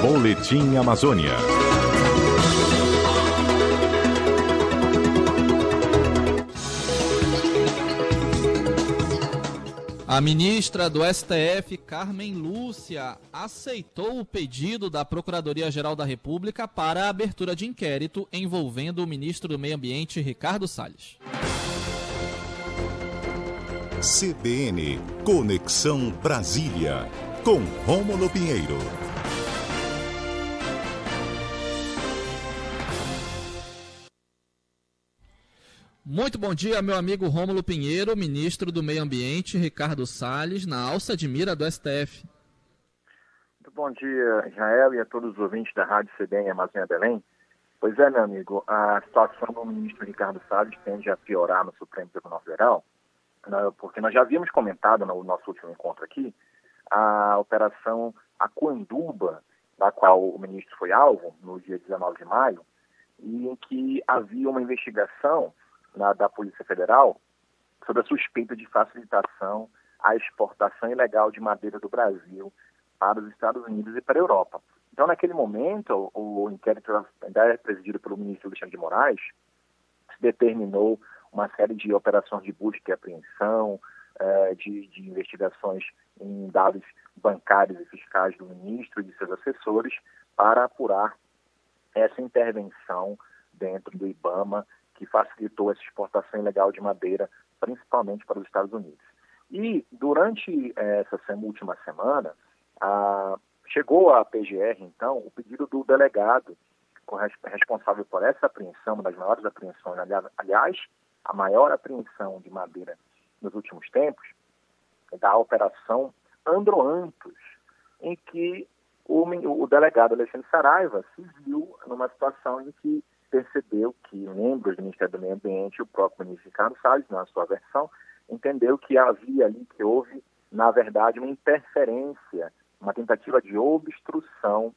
Boletim Amazônia. A ministra do STF, Carmen Lúcia, aceitou o pedido da Procuradoria-Geral da República para a abertura de inquérito envolvendo o ministro do Meio Ambiente, Ricardo Salles. CBN Conexão Brasília, com Rômulo Pinheiro. Muito bom dia, meu amigo Rômulo Pinheiro, ministro do Meio Ambiente, Ricardo Salles, na alça de mira do STF. Muito bom dia, Israel, e a todos os ouvintes da Rádio CBN Amazônia Belém. Pois é, meu amigo, a situação do ministro Ricardo Salles tende a piorar no Supremo Tribunal Federal, né, porque nós já havíamos comentado no nosso último encontro aqui a operação Acuanduba, da qual o ministro foi alvo no dia 19 de maio, e em que havia uma investigação na, da Polícia Federal sobre a suspeita de facilitação à exportação ilegal de madeira do Brasil para os Estados Unidos e para a Europa. Então, naquele momento, o, inquérito ainda é presidido pelo ministro Alexandre de Moraes, se determinou uma série de operações de busca e apreensão, eh, de, de, investigações em dados bancários e fiscais do ministro e de seus assessores para apurar essa intervenção dentro do IBAMA que facilitou essa exportação ilegal de madeira, principalmente para os Estados Unidos. E durante eh, essa última semana, a, chegou à PGR, então, o pedido do delegado responsável por essa apreensão, uma das maiores apreensões, aliás, a maior apreensão de madeira nos últimos tempos, da Operação Androantos, em que o, o delegado Alexandre Saraiva se viu numa situação em que percebeu que membros do Ministério do Meio Ambiente o próprio ministro Ricardo Salles, na sua versão, entendeu que havia ali, que houve, na verdade, uma interferência, uma tentativa de obstrução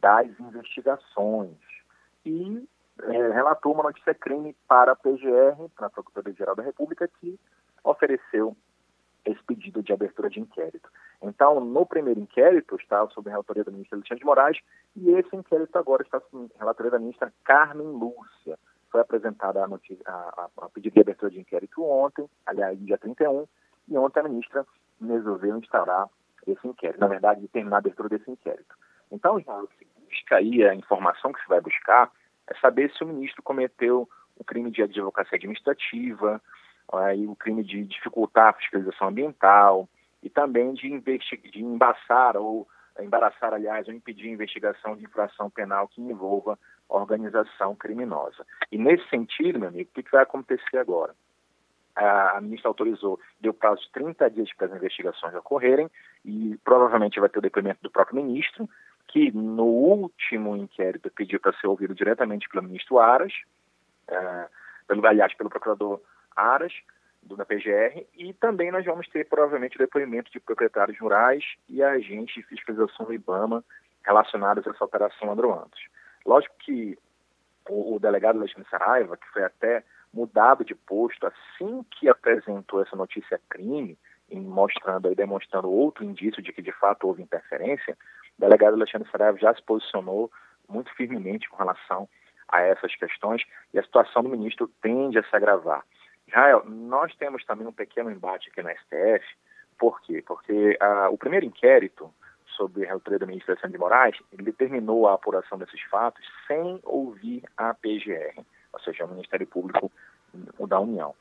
das investigações. E é, relatou uma notícia crime para a PGR, para a Procuradoria-Geral da República, que ofereceu esse pedido de abertura de inquérito. Então, no primeiro inquérito, está sob a relatoria da ministra Alexandre de Moraes, e esse inquérito agora está sob a relatoria da ministra Carmen Lúcia. Foi apresentada a, notícia, a, a, a pedido de abertura de inquérito ontem, aliás, dia 31, e ontem a ministra resolveu instaurar esse inquérito, na verdade, determinar a abertura desse inquérito. Então, já o se busca aí, a informação que se vai buscar, é saber se o ministro cometeu um crime de advocacia administrativa, aí, o crime de dificultar a fiscalização ambiental e também de, de embaçar ou embaraçar, aliás, ou impedir a investigação de infração penal que envolva organização criminosa. E nesse sentido, meu amigo, o que, que vai acontecer agora? A, ministra autorizou, deu prazo de 30 dias para as investigações ocorrerem e provavelmente vai ter o depoimento do próprio ministro, que no último inquérito pediu para ser ouvido diretamente pelo ministro Aras, é, pelo, aliás, pelo procurador Aras, do, da PGR, e também nós vamos ter provavelmente depoimento de proprietários rurais e agentes de fiscalização do IBAMA relacionados a essa operação Androantos. Lógico que o, o delegado Alexandre Saraiva, que foi até mudado de posto assim que apresentou essa notícia crime, mostrando e demonstrando outro indício de que de fato houve interferência, o delegado Alexandre Saraiva já se posicionou muito firmemente com relação a essas questões e a situação do ministro tende a se agravar. Israel, nós temos também um pequeno embate aqui na STF. Por quê? Porque ah, o primeiro inquérito sobre a relatoria da Alexandre de Moraes, ele determinou a apuração desses fatos sem ouvir a PGR, ou seja, o Ministério Público da União.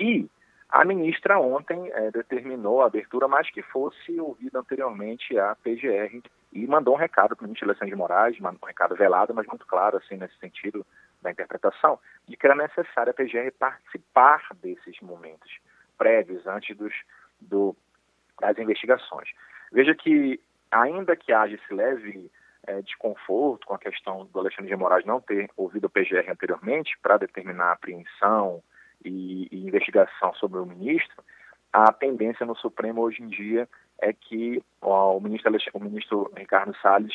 E a ministra ontem é, determinou a abertura, mas que fosse ouvida anteriormente a PGR e mandou um recado para o ministro Alexandre de Moraes, um recado velado, mas muito claro, assim, nesse sentido da interpretação, de que era necessário a PGR participar desses momentos prévios, antes dos, do, das investigações. Veja que, ainda que haja esse leve é, desconforto com a questão do Alexandre de Moraes não ter ouvido a PGR anteriormente para determinar a apreensão, e, e investigação sobre o ministro, a tendência no Supremo hoje em dia é que ó, o, ministro, o ministro Ricardo Salles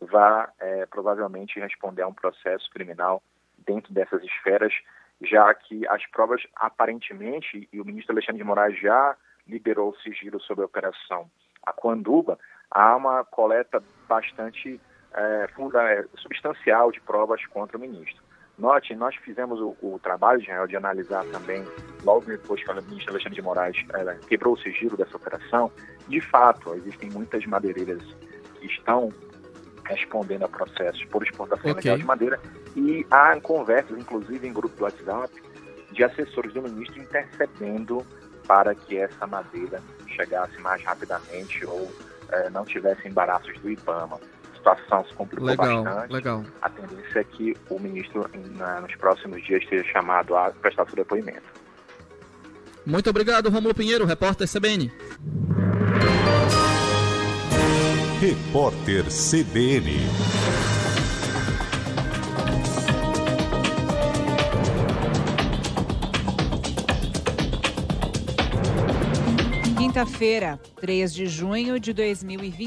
vá é, provavelmente responder a um processo criminal dentro dessas esferas, já que as provas aparentemente, e o ministro Alexandre de Moraes já liberou o sigilo sobre a operação Aquanduba, há uma coleta bastante é, funda, é, substancial de provas contra o ministro. Note, nós fizemos o, o trabalho, de analisar também, logo depois que o ministro Alexandre de Moraes é, quebrou o sigilo dessa operação, de fato, existem muitas madeireiras que estão respondendo a processos por exportação okay. de madeira e há conversas, inclusive em grupo do WhatsApp, de assessores do ministro intercedendo para que essa madeira chegasse mais rapidamente ou é, não tivesse embaraços do IBAMA situação se complicou legal, bastante. Legal. A tendência é que o ministro, na, nos próximos dias, seja chamado a prestar seu depoimento. Muito obrigado, Romulo Pinheiro, repórter CBN. Repórter CBN. Quinta-feira, 3 de junho de 2020.